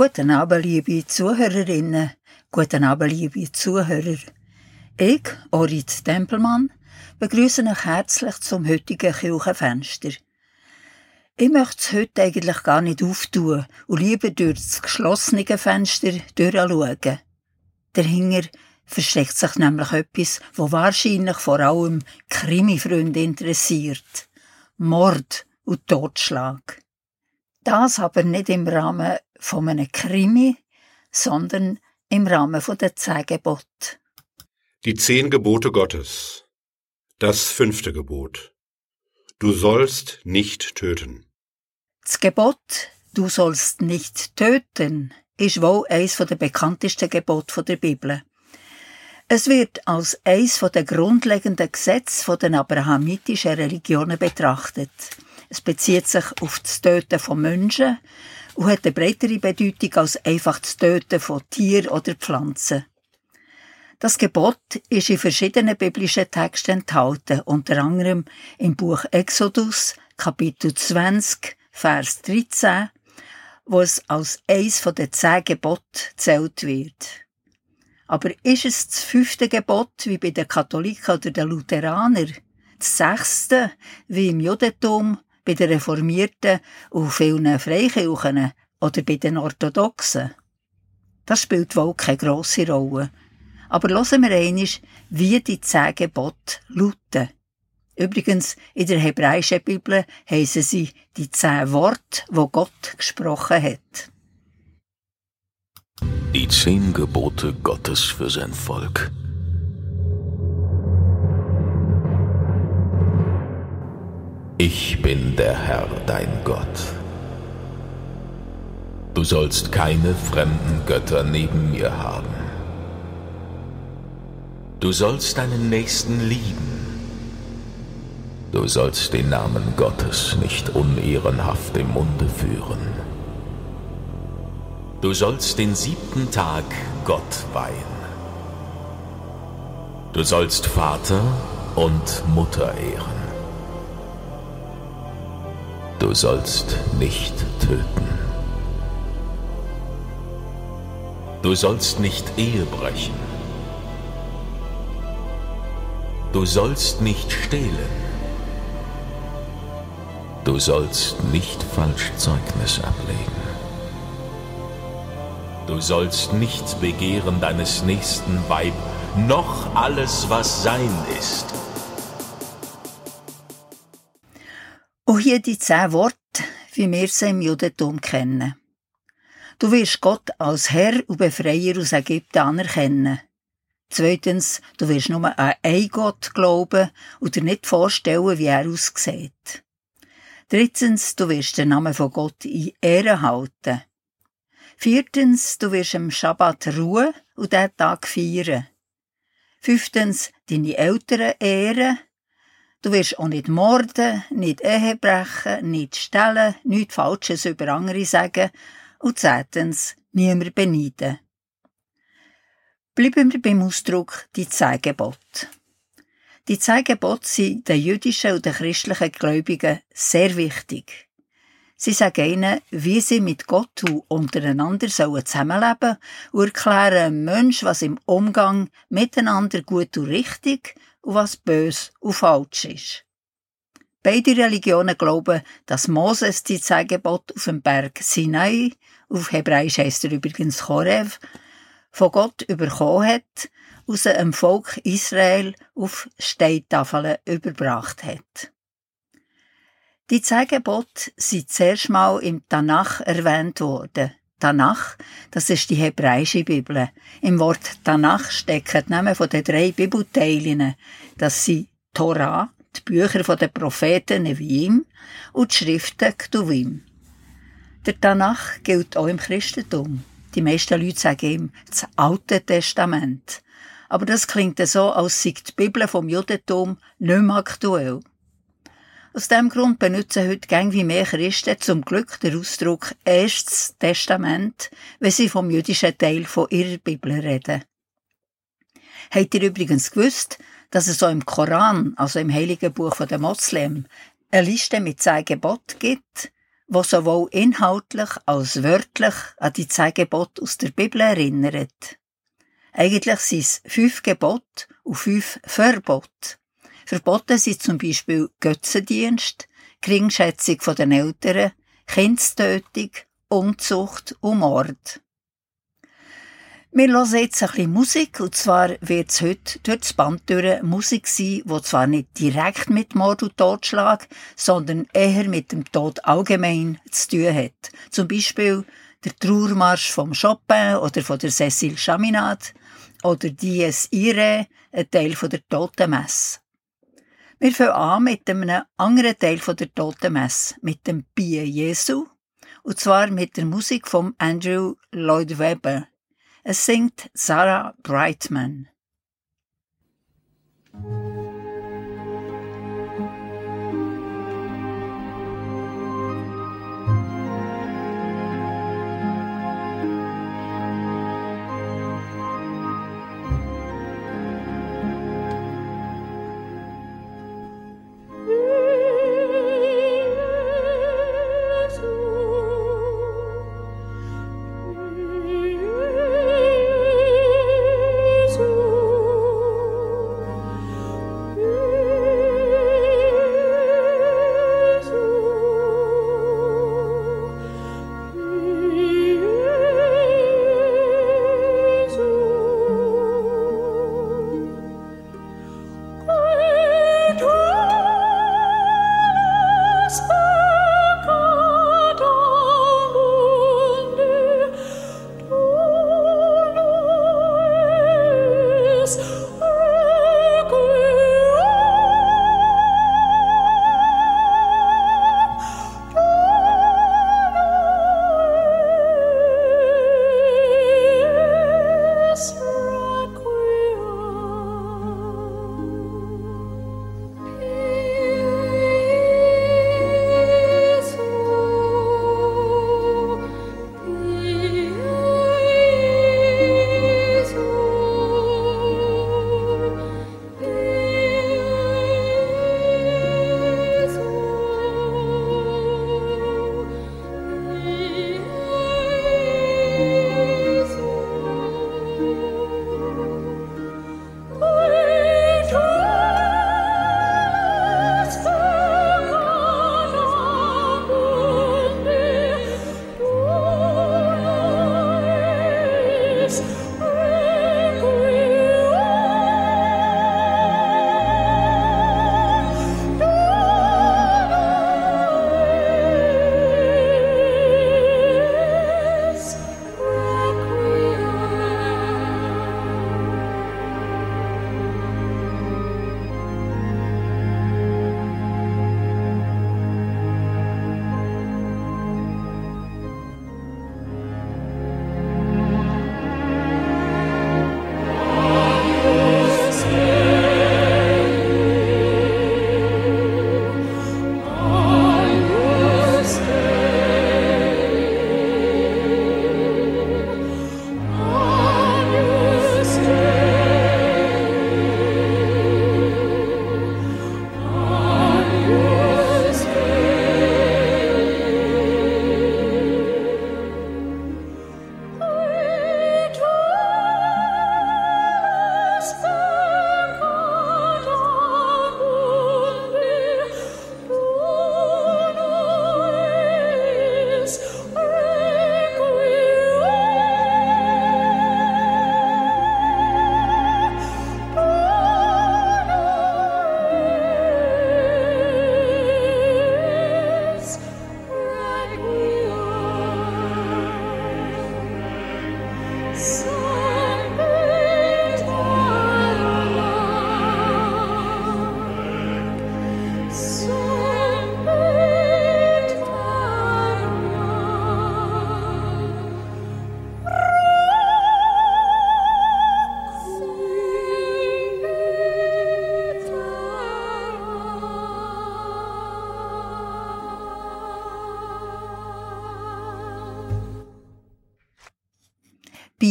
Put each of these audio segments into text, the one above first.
Guten Abend, liebe Zuhörerinnen, guten Abend, liebe Zuhörer. Ich, Orit Tempelmann, begrüße euch herzlich zum heutigen Kirchenfenster. Ich möchte es heute eigentlich gar nicht auftun und lieber durch das geschlossene Fenster durchschauen. Dahinter versteckt sich nämlich etwas, wo wahrscheinlich vor allem Krimi-Freunde interessiert. Mord und Totschlag. Das aber nicht im Rahmen von einem Krimi, sondern im Rahmen von der zehn Gebote. Die zehn Gebote Gottes. Das fünfte Gebot. Du sollst nicht töten. Das Gebot, du sollst nicht töten, ist wohl eines der bekanntesten Gebote der Bibel. Es wird als eines der grundlegenden Gesetze der abrahamitischen Religionen betrachtet. Es bezieht sich auf das Töten von Menschen und hat eine breitere Bedeutung als einfach das Töten von Tieren oder Pflanzen. Das Gebot ist in verschiedenen biblischen Texten enthalten, unter anderem im Buch Exodus, Kapitel 20, Vers 13, wo es als eins von den zehn Geboten zählt wird. Aber ist es das fünfte Gebot wie bei den Katholiken oder den Lutheranern, das sechste wie im Judentum bei den Reformierten und vielen Freikirchen oder bei den Orthodoxen. Das spielt wohl keine grosse Rolle. Aber hören wir einmal, wie die zehn Gebote lauten. Übrigens, in der hebräischen Bibel heissen sie die zehn Worte, wo Gott gesprochen hat. Die zehn Gebote Gottes für sein Volk. Ich bin der Herr, dein Gott. Du sollst keine fremden Götter neben mir haben. Du sollst deinen Nächsten lieben. Du sollst den Namen Gottes nicht unehrenhaft im Munde führen. Du sollst den siebten Tag Gott weihen. Du sollst Vater und Mutter ehren. Du sollst nicht töten. Du sollst nicht Ehe brechen. Du sollst nicht stehlen. Du sollst nicht falsch Zeugnis ablegen. Du sollst nicht begehren deines nächsten Weib, noch alles, was sein ist. Und hier die zehn Worte, wie wir sie im Judentum kennen. Du wirst Gott als Herr und Befreier aus Ägypten anerkennen. Zweitens, du wirst nur an einen Gott glauben und dir nicht vorstellen, wie er aussieht. Drittens, du wirst den Namen von Gott in Ehre halten. Viertens, du wirst am Schabbat ruhen und diesen Tag feiern. Fünftens, deine Eltern ehren Du wirst auch nicht morden, nicht Ehe brechen, nicht stellen, nichts Falsches über andere sagen und zehntens niemand beneiden. Bleiben wir beim Ausdruck die zehn Die zehn sind den jüdischen und den christlichen Gläubigen sehr wichtig. Sie sagen ihnen, wie sie mit Gott untereinander sollen zusammenleben und erklären einem Menschen, was im Umgang miteinander gut und richtig und was bös und falsch ist. Beide Religionen glauben, dass Moses die zehn Gebote auf dem Berg Sinai, auf Hebräisch heißt er übrigens Chorev, von Gott überkommen hat, aus dem Volk Israel auf Steintafeln überbracht hat. Die zehn Gebote sind zuerst mal im Tanach erwähnt worden. Tanach, das ist die hebräische Bibel. Im Wort Tanach stecken die Namen den drei Bibelteilen. Das sind Torah, die Bücher der Propheten Neviim und die Schriften Ktuvim. Der Tanach gilt auch im Christentum. Die meisten Leute sagen ihm das Alte Testament. Aber das klingt so, als sei die Bibel vom Judentum nicht mehr aktuell. Aus dem Grund benutzen heute gang wie mehr Christen zum Glück den Ausdruck Erstes Testament, wenn sie vom jüdischen Teil von ihrer Bibel reden. Habt ihr übrigens gewusst, dass es auch im Koran, also im heiligen Buch der Moslem, eine Liste mit zehn Geboten gibt? wo sowohl inhaltlich als wörtlich an die zehn Gebote aus der Bibel erinnert. Eigentlich sind es fünf Gebote und fünf Verbote. Verboten sind zum Beispiel Götzendienst, Geringschätzung den Eltern, Kindstötung, Unzucht und Mord. Wir hören jetzt ein bisschen Musik, und zwar wird es heute durch das Band Musik sein, die zwar nicht direkt mit Mord und Totschlag, sondern eher mit dem Tod allgemein zu tun hat. Zum Beispiel der Trauermarsch vom Chopin oder von der Cécile Chaminade oder Dies Irae, ein Teil von der Totenmesse. Wir fangen an mit einem anderen Teil der Totenmesse, mit dem Bier Jesu, und zwar mit der Musik von Andrew Lloyd Webber. Es singt Sarah Brightman.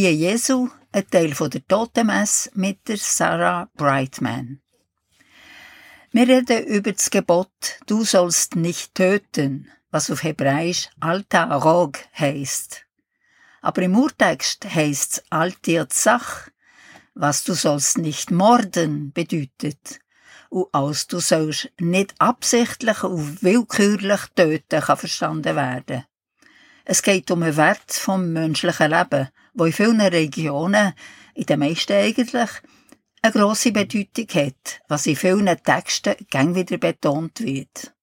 Bei Jesu, ein Teil der Totenmesse mit der Sarah Brightman. Wir reden über das Gebot, du sollst nicht töten. was auf Hebräisch Alta Rog heisst. Aber im Urtext heisst Altir Zach, was du sollst nicht morden bedeutet. Und als du sollst nicht absichtlich und willkürlich töten kann verstanden werden. Es geht um den Wert vom menschlichen Leben, wo in vielen Regionen, in den meisten eigentlich, eine grosse Bedeutung hat, was in vielen Texten gern wieder betont wird.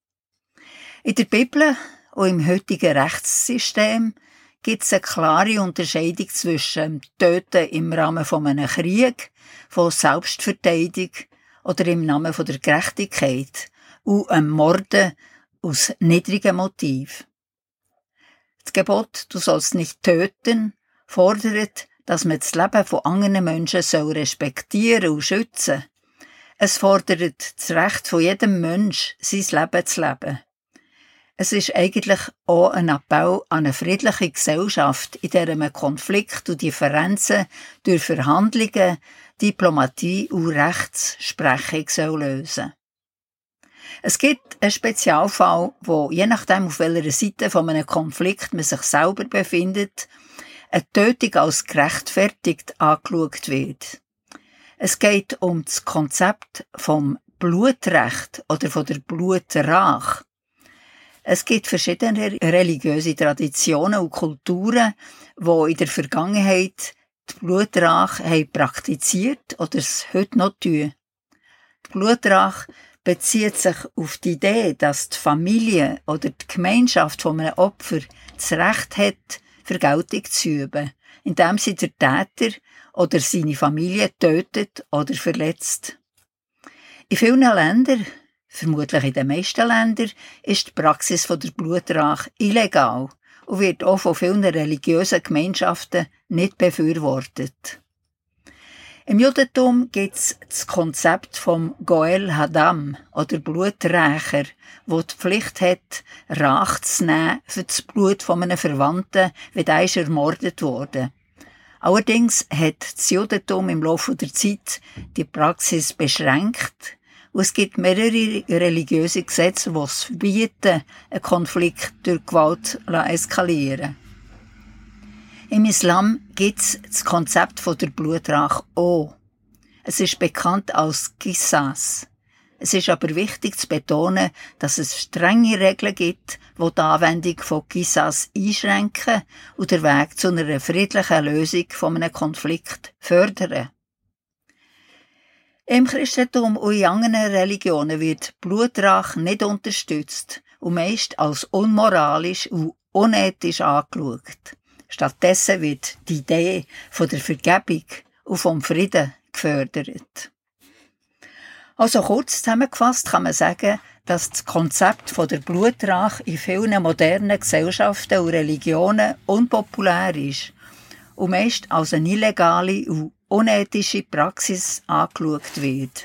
In der Bibel und im heutigen Rechtssystem gibt es eine klare Unterscheidung zwischen Töten im Rahmen von einem Krieg, von Selbstverteidigung oder im Namen von der Gerechtigkeit und einem Morden aus niedrigen Motiv. Das Gebot, du sollst nicht töten, fordert, dass man das Leben von anderen Menschen soll respektieren und schützen. Es fordert das Recht von jedem Mensch, sein Leben zu leben. Es ist eigentlich auch ein Appell an eine friedliche Gesellschaft, in der man Konflikt und Differenzen durch Verhandlungen, Diplomatie und Rechtsprechung soll lösen Es gibt einen Spezialfall, wo je nachdem, auf welcher Seite von einem Konflikt man sich selber befindet, eine Tötung als gerechtfertigt angeschaut wird. Es geht um das Konzept vom Blutrecht oder von der Blutrach. Es gibt verschiedene religiöse Traditionen und Kulturen, wo in der Vergangenheit die Blutrache haben praktiziert oder es heute noch tun. Die Blutrache bezieht sich auf die Idee, dass die Familie oder die Gemeinschaft von einem Opfer das Recht hat, Vergeltung zu üben, indem sie der Täter oder seine Familie tötet oder verletzt. In vielen Ländern Vermutlich in den meisten Ländern ist die Praxis der Blutrache illegal und wird auch von vielen religiösen Gemeinschaften nicht befürwortet. Im Judentum gibt es das Konzept vom Goel Hadam oder Bluträcher, wo die Pflicht hat, Rach zu nehmen für das Blut von einem Verwandten, wenn der ermordet wurde. Allerdings hat das Judentum im Laufe der Zeit die Praxis beschränkt und es gibt mehrere religiöse Gesetze, die es verbieten, einen Konflikt durch Gewalt zu eskalieren. Im Islam gibt es das Konzept der Blutrache auch. Es ist bekannt als Qisas. Es ist aber wichtig zu betonen, dass es strenge Regeln gibt, die die Anwendung von Qisas einschränken und den Weg zu einer friedlichen Lösung von einem Konflikt fördern. Im Christentum und in anderen Religionen wird Blutrache nicht unterstützt und meist als unmoralisch und unethisch angeschaut. Stattdessen wird die Idee von der Vergebung und vom Frieden gefördert. Also kurz zusammengefasst kann man sagen, dass das Konzept von der Blutrache in vielen modernen Gesellschaften und Religionen unpopulär ist und meist als eine illegale und unethische Praxis angeschaut wird.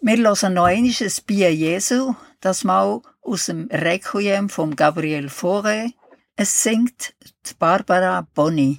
Wir hören noch einmal ein Bier Jesu, das mal aus dem Requiem von Gabriel Fauré. Es singt Barbara Bonni.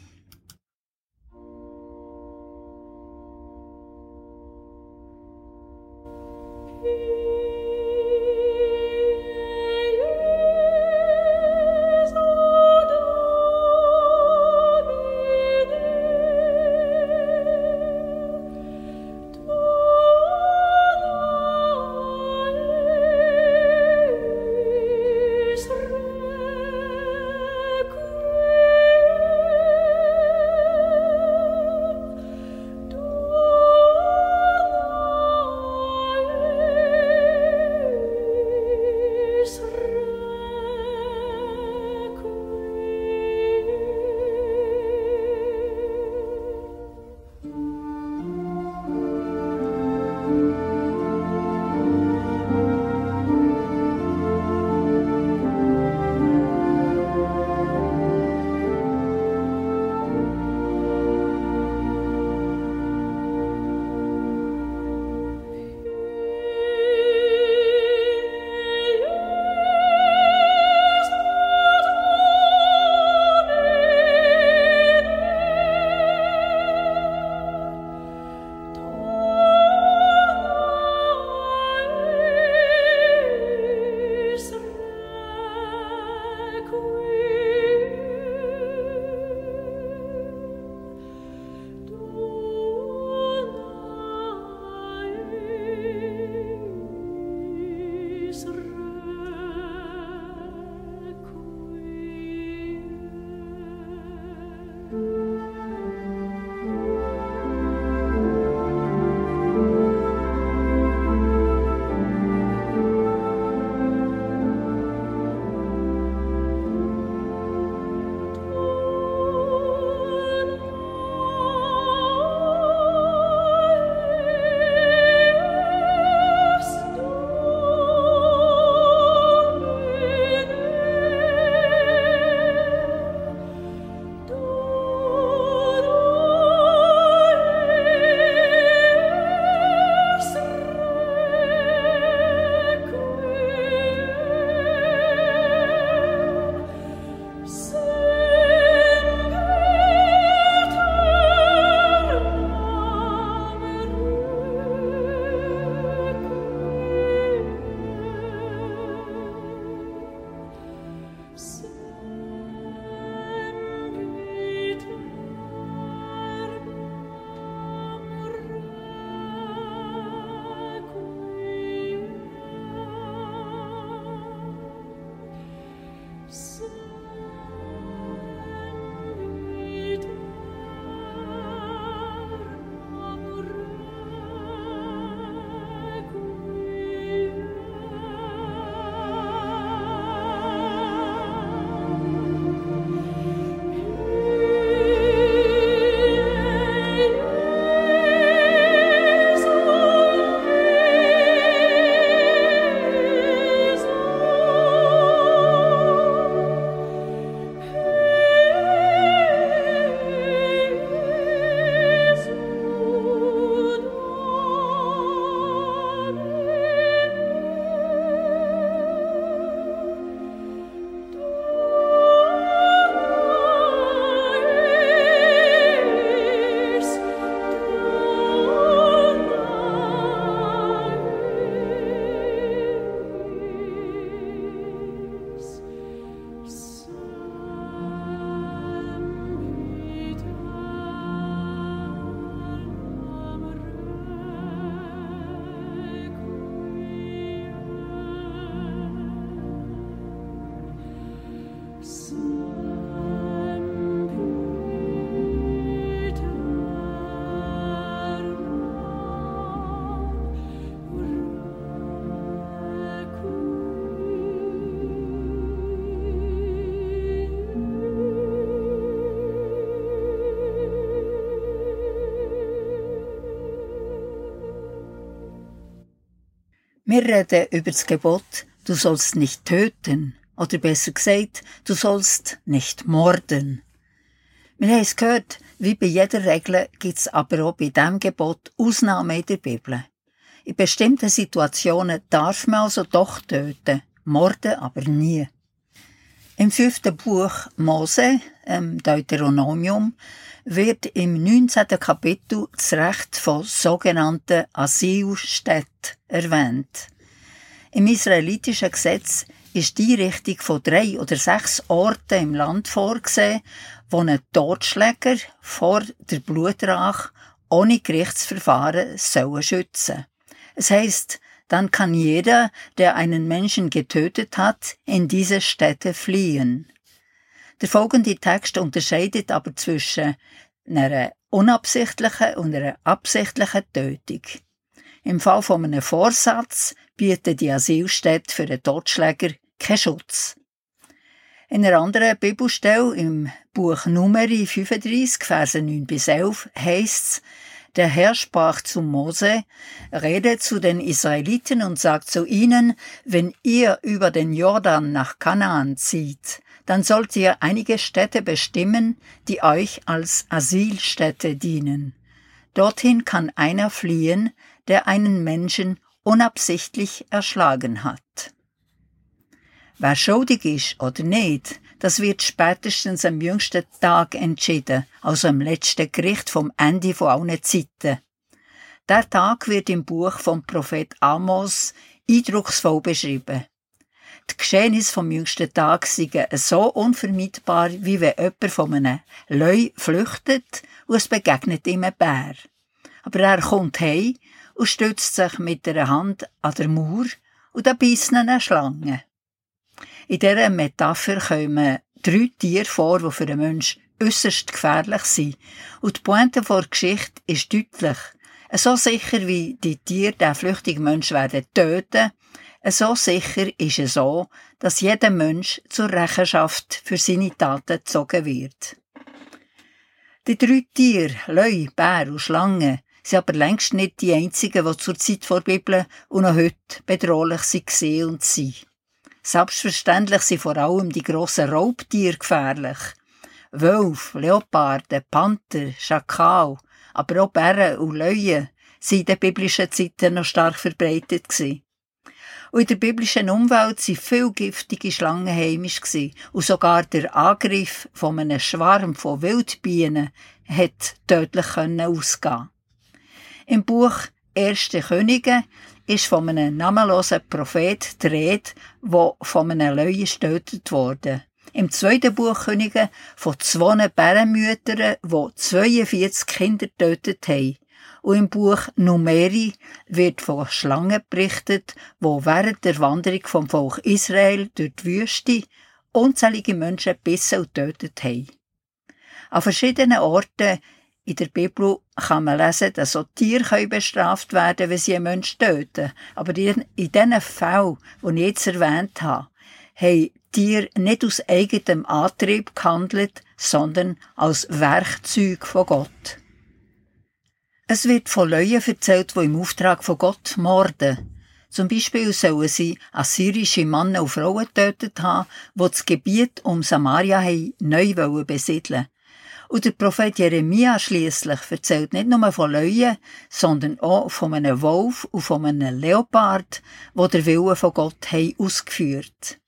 Wir reden über das Gebot, du sollst nicht töten, oder besser gesagt, du sollst nicht morden. Wir haben es gehört, wie bei jeder Regel gibt es aber auch bei diesem Gebot Ausnahmen in der Bibel. In bestimmten Situationen darf man also doch töten, morden aber nie. Im fünften Buch Mose, ähm, Deuteronomium, wird im 19. Kapitel das Recht von sogenannten Asylstädten erwähnt. Im israelitischen Gesetz ist die Richtung von drei oder sechs Orten im Land vorgesehen, wo ein Totschläger vor der Blutrache ohne Gerichtsverfahren sollen schützen. Es heißt, dann kann jeder, der einen Menschen getötet hat, in diese Städte fliehen. Der folgende Text unterscheidet aber zwischen einer unabsichtlichen und einer absichtlichen Tötung. Im Fall von einem Vorsatz bietet die Asylstätte für den Totschläger keinen Schutz. In einer anderen Bibelstelle im Buch Numeri 35, Verse 9 bis 11 heißt's, der Herr sprach zu Mose, rede zu den Israeliten und sagt zu ihnen, wenn ihr über den Jordan nach Kanaan zieht, dann sollt ihr einige Städte bestimmen, die euch als Asylstädte dienen. Dorthin kann einer fliehen, der einen Menschen unabsichtlich erschlagen hat. Wer schuldig ist oder nicht, das wird spätestens am jüngsten Tag entschieden, also am letzten Gericht vom Ende von allen Zeiten. Der Tag wird im Buch vom Prophet Amos eindrucksvoll beschrieben. Die Geschehnisse vom jüngsten Tag sind so unvermeidbar, wie wenn jemand von einem Leu flüchtet und es begegnet ihm ein Bär. Aber er kommt heim und stützt sich mit der Hand an der Mauer und da beißt eine Schlange. In dieser Metapher kommen drei Tiere vor, die für einen Menschen äußerst gefährlich sind. Und die Pointe der Geschichte ist deutlich. So sicher wie die Tiere den flüchtigen Menschen werden töten, so sicher ist es so, dass jeder Mensch zur Rechenschaft für seine Taten gezogen wird. Die drei Tiere, Löwe, Bär und Schlange, sind aber längst nicht die einzigen, die zur Zeit vor der Bibel und noch heute bedrohlich sind und sind. Selbstverständlich sind vor allem die grossen Raubtiere gefährlich. Wölf, Leoparden, Panther, Schakal, aber auch Bären und Löwen sind in den biblischen Zeiten noch stark verbreitet gewesen. Und in der biblischen Umwelt waren viele giftige Schlangen heimisch. Und sogar der Angriff von einem Schwarm von Wildbienen hat tödlich ausgehen Im Buch Erste Könige ist von einem namenlosen Prophet die Rede, der von einem Löwe getötet wurde. Im zweiten Buch Könige von zwei Bärenmüttern, die 42 Kinder getötet haben. Und im Buch Numeri wird von Schlangen berichtet, wo während der Wanderung vom Volk Israel durch die Wüste unzählige Menschen bissen und tötet haben. An verschiedenen Orten in der Bibel kann man lesen, dass auch Tiere bestraft werden können, wenn sie einen Menschen töten. Aber in diesen Fällen, die ich jetzt erwähnt habe, haben Tiere nicht aus eigenem Antrieb gehandelt, sondern als Werkzeug von Gott. Es wird von Leuten erzählt, die im Auftrag von Gott morden. Zum Beispiel sollen sie assyrische Männer und Frauen getötet haben, die das Gebiet um Samaria neu besiedeln und der Prophet Jeremia schließlich erzählt nicht nur von Löwen, sondern auch von einem Wolf und von einem Leopard, wo der Wille von Gott haben ausgeführt.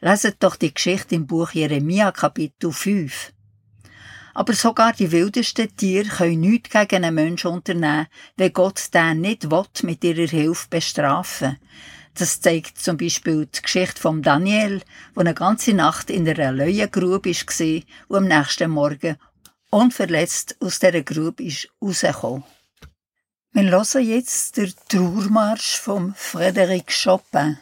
Leset doch die Geschichte im Buch Jeremia Kapitel 5. Aber sogar die wildesten Tiere können nichts gegen einen Menschen unternehmen, wenn Gott den nicht will, mit ihrer Hilfe bestrafen. Das zeigt zum Beispiel die Geschichte von Daniel, der eine ganze Nacht in einer Löwengrube war und am nächsten Morgen unverletzt aus dieser Grube ist rausgekommen. Wir hören jetzt den Trauermarsch von Frédéric Chopin.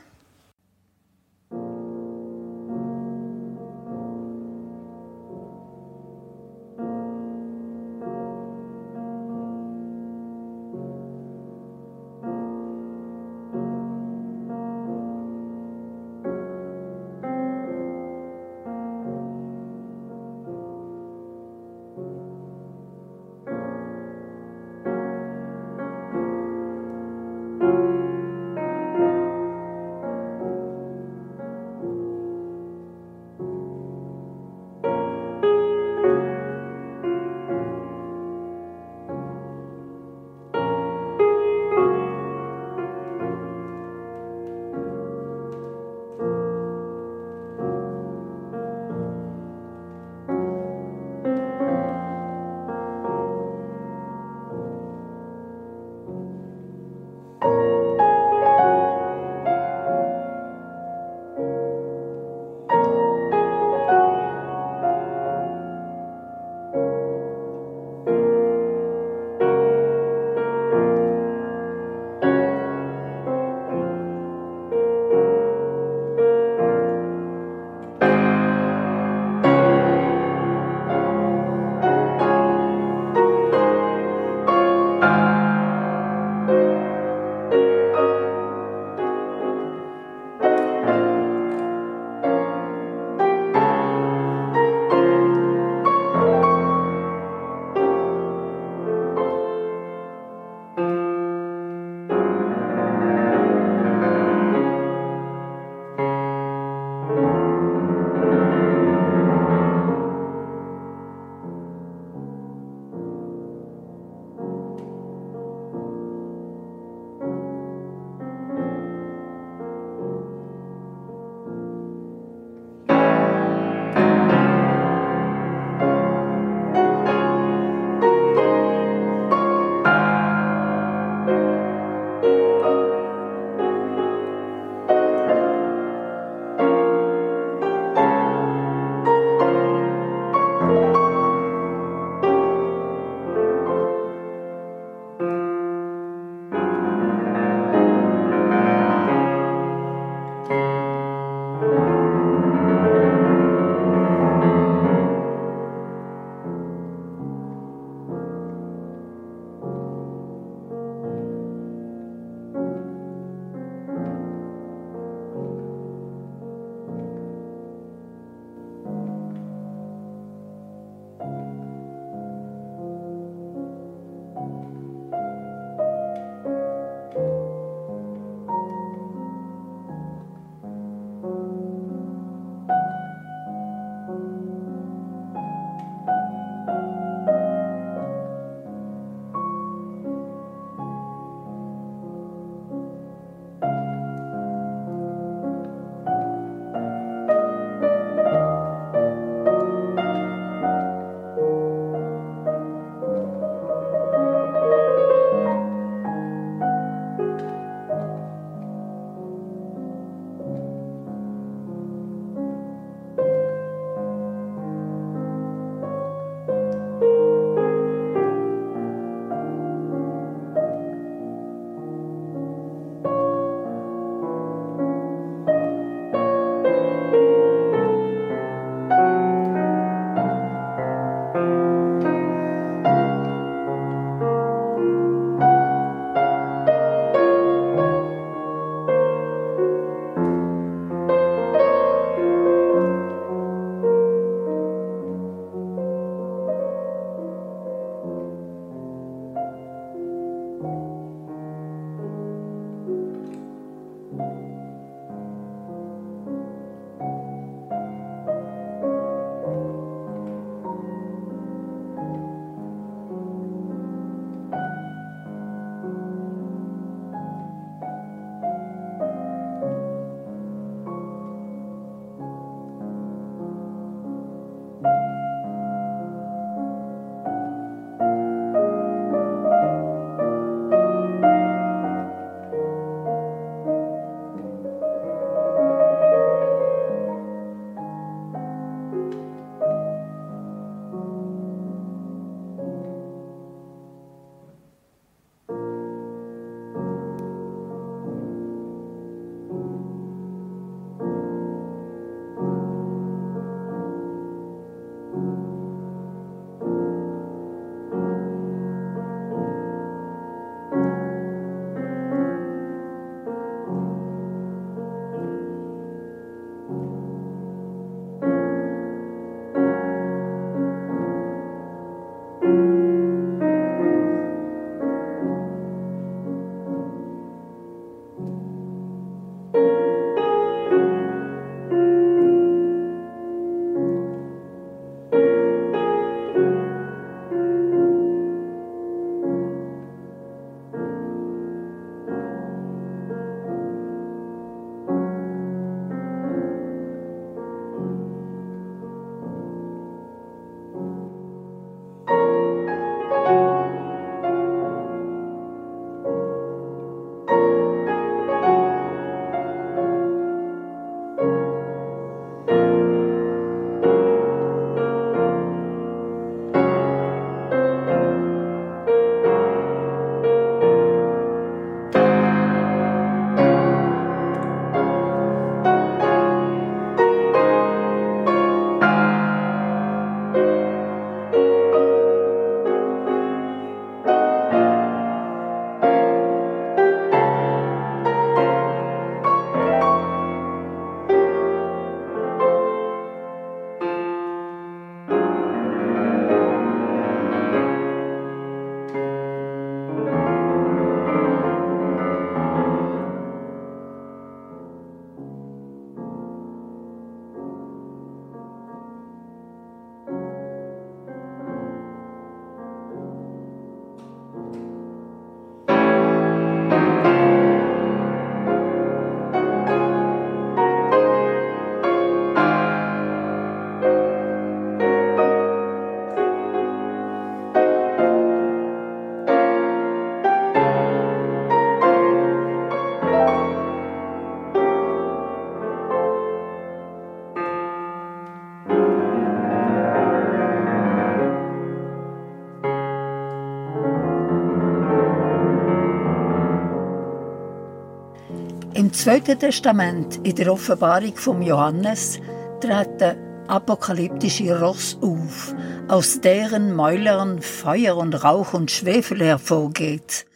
Zweiten Testament, in der Offenbarung von Johannes, treten apokalyptische Ross auf, aus deren Mäulern Feuer und Rauch und Schwefel hervorgeht,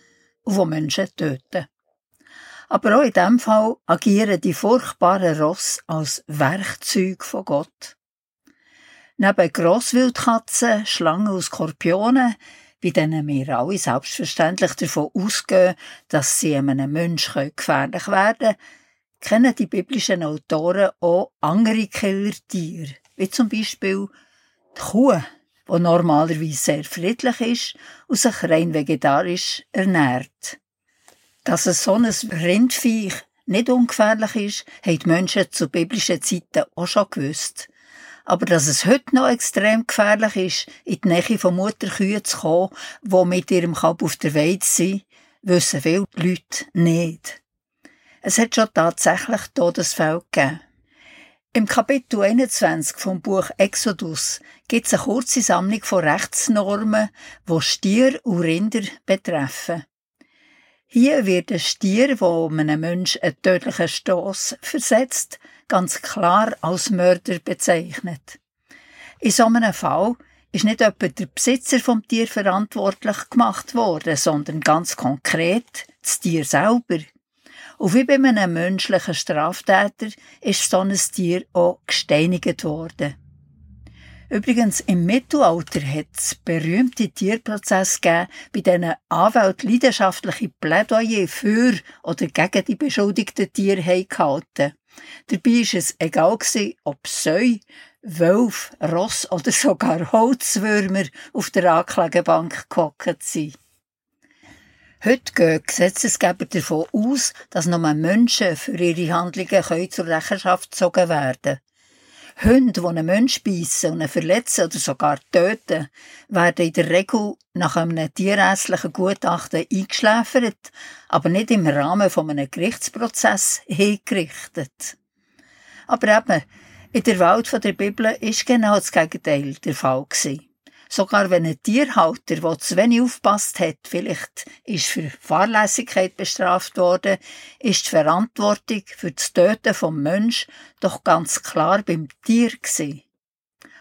wo Menschen töten. Aber auch in diesem Fall agieren die furchtbaren Ross als Werkzeug von Gott. Neben Grosswildkatzen, Schlangen und Skorpionen, bei denen wir alle selbstverständlich davon ausgehen, dass sie einem Menschen gefährlich werden können, kennen die biblischen Autoren auch andere Killertiere, wie zum Beispiel die Kuh, die normalerweise sehr friedlich ist und sich rein vegetarisch ernährt. Dass es so ein Rindviech nicht ungefährlich ist, haben die Menschen zu biblischen Zeiten auch schon gewusst. Aber dass es heute noch extrem gefährlich ist, in die Nähe von Mutterkühen zu kommen, die mit ihrem Kalb auf der Weide sind, wissen viele Leute nicht. Es hat schon tatsächlich Todesfälle gegeben. Im Kapitel 21 vom Buch Exodus gibt es eine kurze Sammlung von Rechtsnormen, die Stier und Rinder betreffen. Hier wird ein Stier, wo einem Menschen einen tödlichen Stoß versetzt, ganz klar als Mörder bezeichnet. In so einem Fall ist nicht etwa der Besitzer vom Tier verantwortlich gemacht worden, sondern ganz konkret das Tier selber. Und wie bei einem menschlichen Straftäter ist so ein Tier auch gesteinigt worden. Übrigens, im Mittelalter hat es berühmte Tierprozesse gegeben, bei denen Anwälte leidenschaftliche Plädoyer für oder gegen die beschuldigten Tiere gehalten Dabei war es egal, ob Säu, Wölf, Ross oder sogar Holzwürmer auf der Anklagebank gehockt sind. Heute gehen Gesetzesgeber davon aus, dass nur Menschen für ihre Handlungen zur Rechenschaft gezogen werden können. Hunde, die einen Menschen beißen und ihn verletzen oder sogar töten, werden in der Regel nach einem tierärztlichen Gutachten eingeschläfert, aber nicht im Rahmen von einem Gerichtsprozess hingerichtet. Aber eben, in der Welt der Bibel ist genau das Gegenteil der Fall gewesen. Sogar wenn ein Tierhalter, der zu wenig aufpasst hat, vielleicht ist für Fahrlässigkeit bestraft worden, ist die Verantwortung für das Töten vom Mensch doch ganz klar beim Tier gewesen.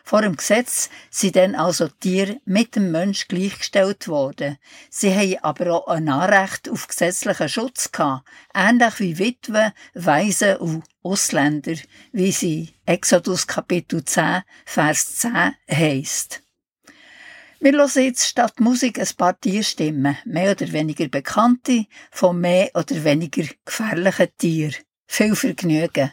Vor dem Gesetz sind dann also Tiere mit dem Mensch gleichgestellt worden. Sie haben aber auch ein Anrecht auf gesetzlichen Schutz gehabt, ähnlich wie Witwen, Waisen und Ausländer, wie sie Exodus Kapitel 10, Vers 10 heisst. Wir hören jetzt statt Musik ein paar Tierstimmen, mehr oder weniger bekannte, von mehr oder weniger gefährlichen Tieren. Viel Vergnügen!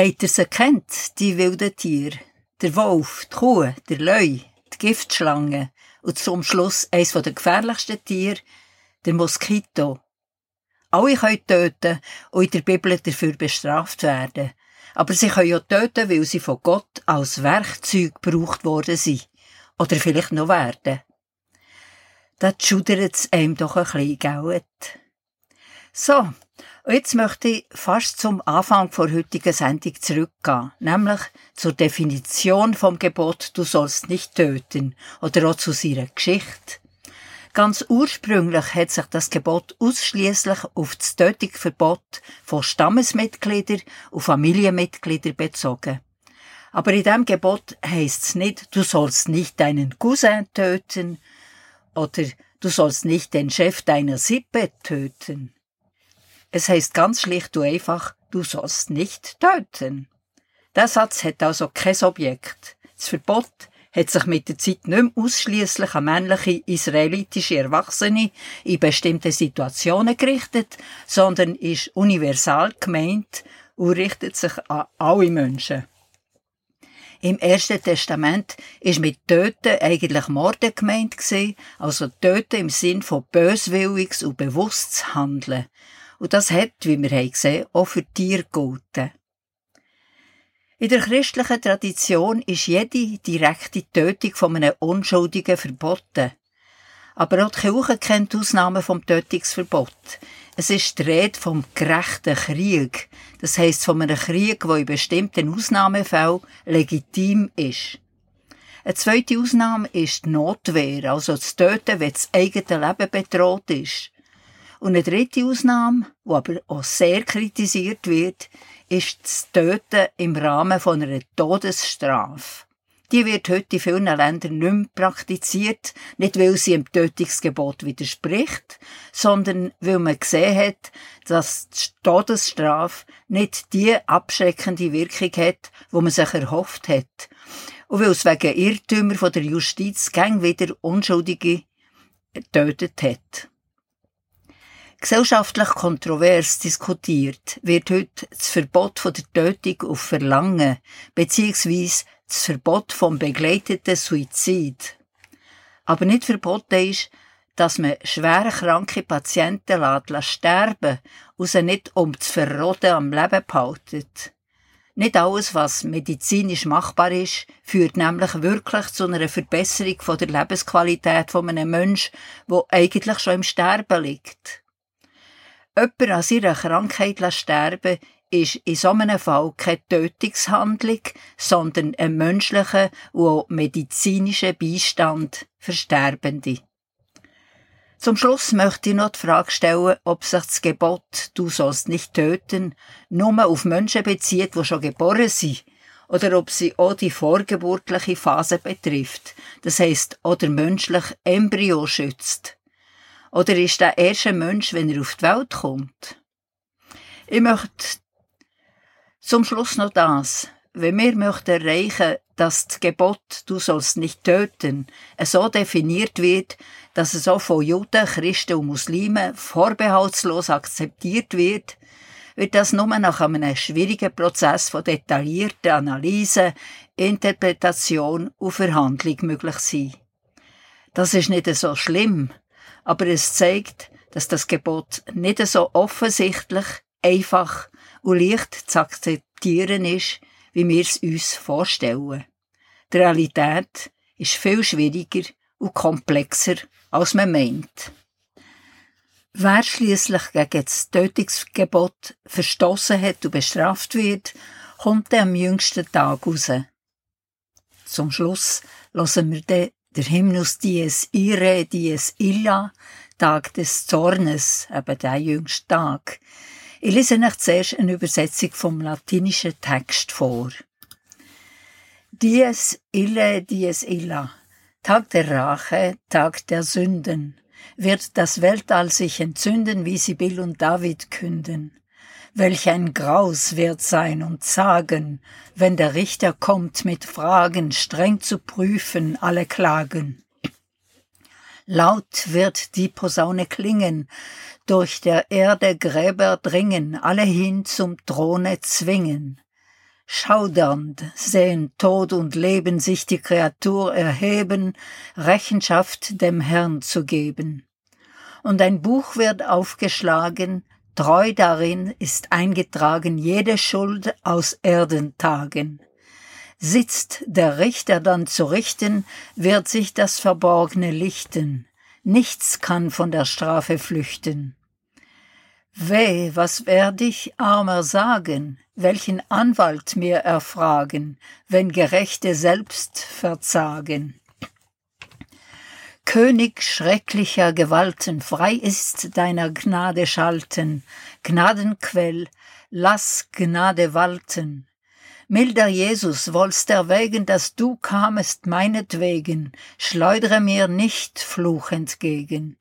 Habt ihr sie kennt, die wilden Tiere? Der Wolf, die Kuh, der Löwe, die Giftschlange und zum Schluss eines der gefährlichsten Tiere, der Moskito. Alle können töten und in der Bibel dafür bestraft werden. Aber sie können auch töten, weil sie von Gott als Werkzeug gebraucht worden sind. Oder vielleicht noch werden. Da schudert es einem doch ein bisschen, gell? So, jetzt möchte ich fast zum Anfang der heutigen Sendung zurückgehen, nämlich zur Definition vom Gebot Du sollst nicht töten oder auch zu seiner Geschichte. Ganz ursprünglich hat sich das Gebot ausschließlich auf das Tötungsverbot von Stammesmitgliedern und Familienmitgliedern bezogen. Aber in dem Gebot heißt es nicht, du sollst nicht deinen Cousin töten oder du sollst nicht den Chef deiner Sippe töten. Es heißt ganz schlicht und einfach, du sollst nicht töten. Der Satz hat also kein Objekt. Das Verbot hat sich mit der Zeit nicht mehr ausschliesslich an männliche israelitische Erwachsene in bestimmten Situationen gerichtet, sondern ist universal gemeint und richtet sich an alle Menschen. Im Ersten Testament ist mit Töten eigentlich Morden gemeint gewesen, also Töten im Sinn von böswilliges und bewusstes Handeln. Und das hat, wie wir haben gesehen, auch für Tiere gelten. In der christlichen Tradition ist jede direkte Tötung von einem Unschuldigen verboten. Aber auch die Kirche kennt Ausnahmen vom Tötungsverbot. Es ist die Rede vom gerechten Krieg. Das heisst von einem Krieg, der in bestimmten Ausnahmefällen legitim ist. Eine zweite Ausnahme ist die Notwehr, also das Töten, wenn das eigene Leben bedroht ist. Und eine dritte Ausnahme, die aber auch sehr kritisiert wird, ist das Töten im Rahmen von einer Todesstrafe. Die wird heute in vielen Ländern nicht mehr praktiziert, nicht weil sie dem Tötungsgebot widerspricht, sondern weil man gesehen hat, dass die Todesstrafe nicht die abschreckende Wirkung hat, wo man sich erhofft hat. Und weil es wegen Irrtümer von der Justiz gang wieder Unschuldige getötet hat. Gesellschaftlich kontrovers diskutiert wird heute das Verbot von der Tötung auf Verlangen beziehungsweise das Verbot vom begleiteten Suizid. Aber nicht verboten ist, dass man schwer kranke Patienten lässt sterben und sie nicht um zu verroden am Leben behaltet. Nicht alles, was medizinisch machbar ist, führt nämlich wirklich zu einer Verbesserung von der Lebensqualität von einem Menschen, der eigentlich schon im Sterben liegt. Jemand an seiner Krankheit sterben ist in so einem Fall keine Tötungshandlung, sondern ein menschlicher und medizinischer Beistand für Sterbende. Zum Schluss möchte ich noch die Frage stellen, ob sich das Gebot «Du sollst nicht töten» nur auf Menschen bezieht, die schon geboren sind, oder ob sie auch die vorgeburtliche Phase betrifft, das heisst, oder menschlich Embryo schützt. Oder ist der erste Mensch, wenn er auf die Welt kommt? Ich möchte zum Schluss noch das. Wenn wir möchten erreichen, dass das Gebot, du sollst nicht töten, so definiert wird, dass es auch von Juden, Christen und Muslimen vorbehaltslos akzeptiert wird, wird das nur nach einem schwierigen Prozess von detaillierter Analyse, Interpretation und Verhandlung möglich sein. Das ist nicht so schlimm, aber es zeigt, dass das Gebot nicht so offensichtlich, einfach und leicht zu akzeptieren ist, wie wir es uns vorstellen. Die Realität ist viel schwieriger und komplexer, als man meint. Wer schließlich gegen das Tötungsgebot verstoßen hat und bestraft wird, kommt am jüngsten Tag raus. Zum Schluss lassen wir dann der Hymnus Dies Ire, Dies Illa, Tag des Zornes, eben der jüngste Tag. Ich lese euch zuerst eine Übersetzung vom latinischen Text vor. Dies Ille, Dies Illa, Tag der Rache, Tag der Sünden, wird das Weltall sich entzünden, wie Sibyl und David künden. Welch ein Graus wird sein und sagen, wenn der Richter kommt mit Fragen, streng zu prüfen alle Klagen. Laut wird die Posaune klingen, durch der Erde Gräber dringen, alle hin zum Throne zwingen. Schaudernd sehen Tod und Leben sich die Kreatur erheben, Rechenschaft dem Herrn zu geben. Und ein Buch wird aufgeschlagen, Treu darin ist eingetragen jede Schuld aus Erdentagen. Sitzt der Richter dann zu richten, wird sich das Verborgene lichten. Nichts kann von der Strafe flüchten. Weh, was werd ich, armer, sagen, welchen Anwalt mir erfragen, wenn Gerechte selbst verzagen? König schrecklicher Gewalten, frei ist deiner Gnade Schalten, Gnadenquell, lass Gnade walten. Milder Jesus, wollst erwägen, dass du kamest meinetwegen, schleudere mir nicht Fluch entgegen.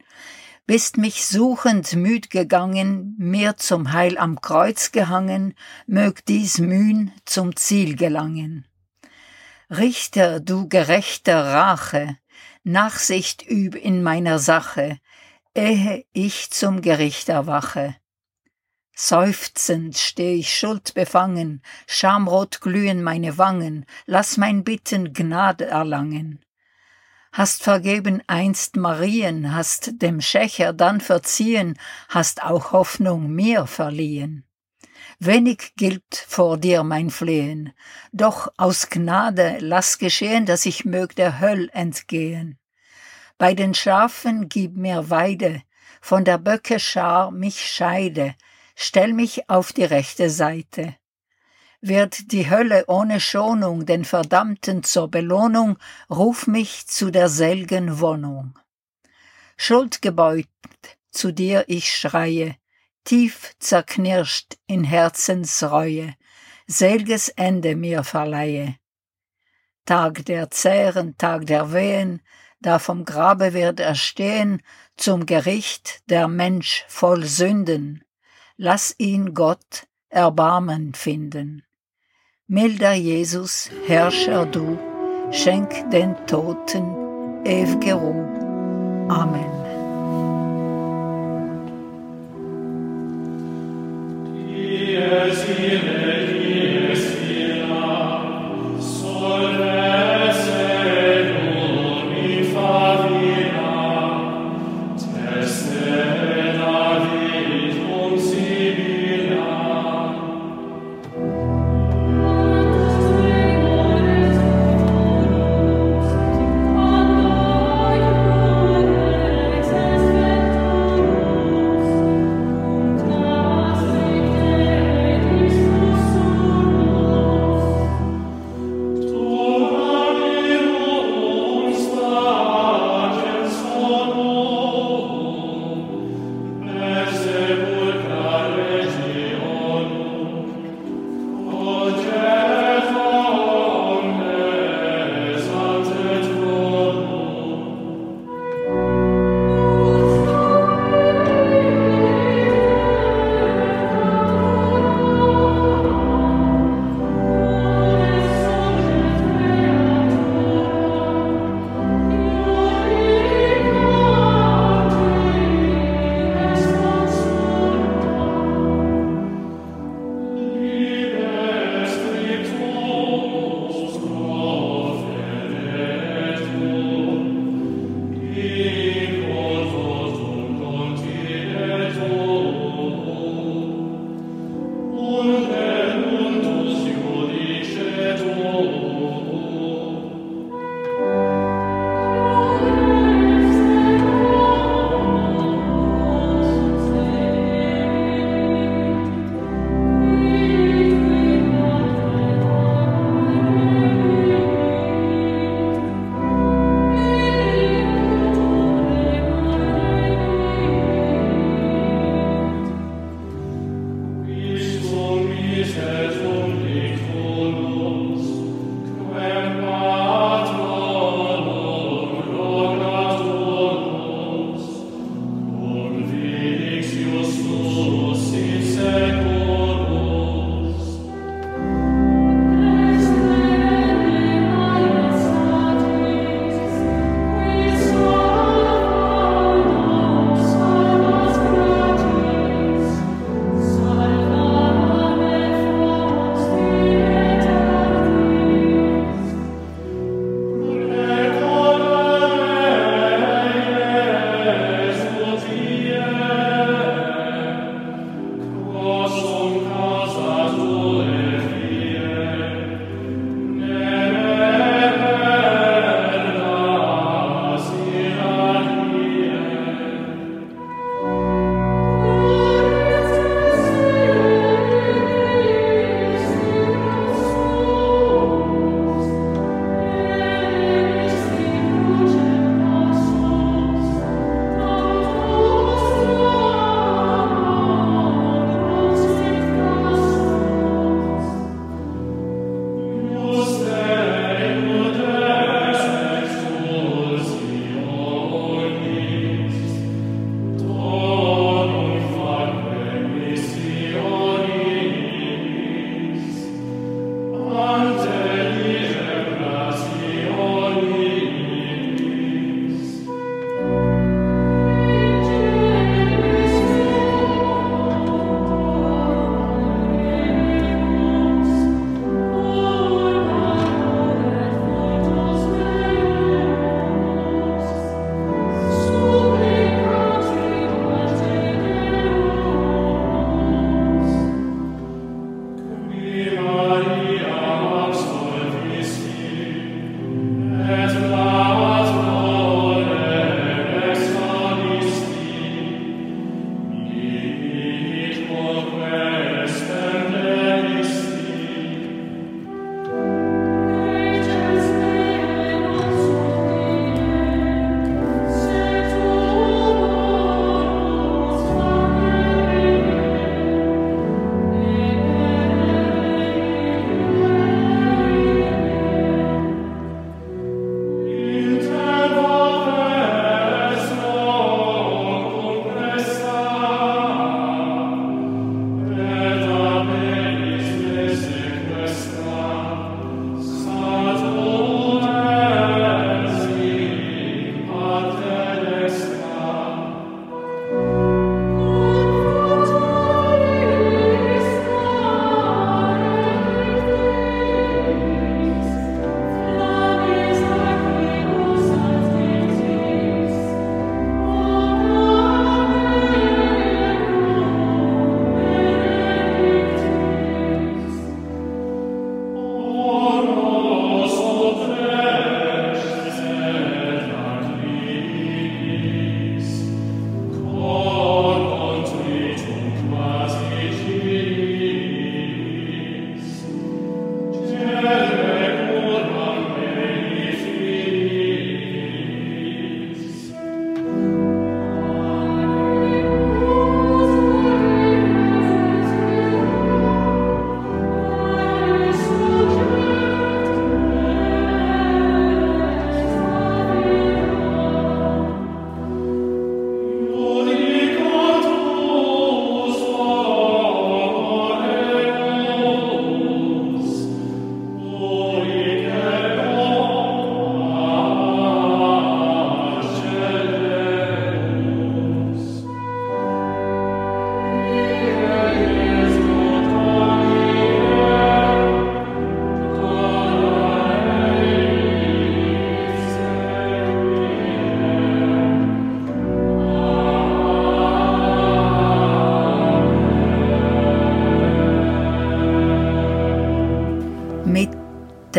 Bist mich suchend müd gegangen, mir zum Heil am Kreuz gehangen, mög dies Mühn zum Ziel gelangen. Richter, du gerechter Rache, Nachsicht üb in meiner Sache, ehe ich zum Gericht erwache. Seufzend steh ich schuldbefangen, schamrot glühen meine Wangen, lass mein Bitten Gnade erlangen. Hast vergeben einst Marien, hast dem Schächer dann verziehen, hast auch Hoffnung mir verliehen. Wenig gilt vor dir mein Flehen, doch aus Gnade lass geschehen, dass ich mög der Höll entgehen. Bei den Schafen gib mir Weide, von der Böcke Schar mich scheide, stell mich auf die rechte Seite. Wird die Hölle ohne Schonung den Verdammten zur Belohnung, ruf mich zu der selgen Wohnung. Schuldgebeugt zu dir ich schreie, tief zerknirscht in Herzensreue, selges Ende mir verleihe. Tag der Zähren, Tag der Wehen, da vom Grabe wird er stehen, zum Gericht der Mensch voll Sünden, lass ihn Gott Erbarmen finden. Milder Jesus, Herrscher du, schenk den Toten ew'ge Ruhe. Amen. Kyrie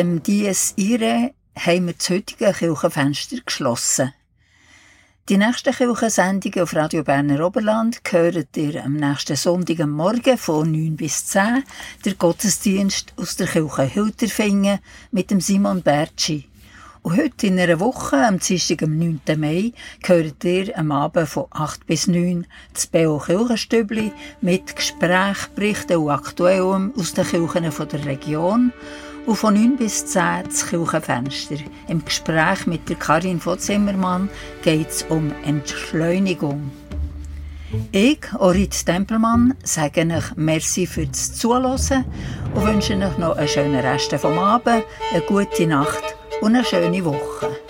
dem Dies Irae haben wir das heutige Kirchenfenster geschlossen. Die nächsten Kirchensendungen auf Radio Berner Oberland hört ihr am nächsten Sonntag am Morgen von 9 bis 10 der Gottesdienst aus der Kirche Hilterfingen mit dem Simon Bertschi. Und heute in einer Woche, am Dienstag, am 9. Mai, hört ihr am Abend von 8 bis 9 das BO Kirchenstübli mit Gespräch, Berichten und Aktuellem aus den Kirchen der Region und von 9 bis 10 das Kirchenfenster. Im Gespräch mit der Karin von Zimmermann geht es um Entschleunigung. Ich, Orit Tempelmann, sage euch Merci fürs Zuhören und wünsche euch noch einen schönen Rest vom Abend, eine gute Nacht und eine schöne Woche.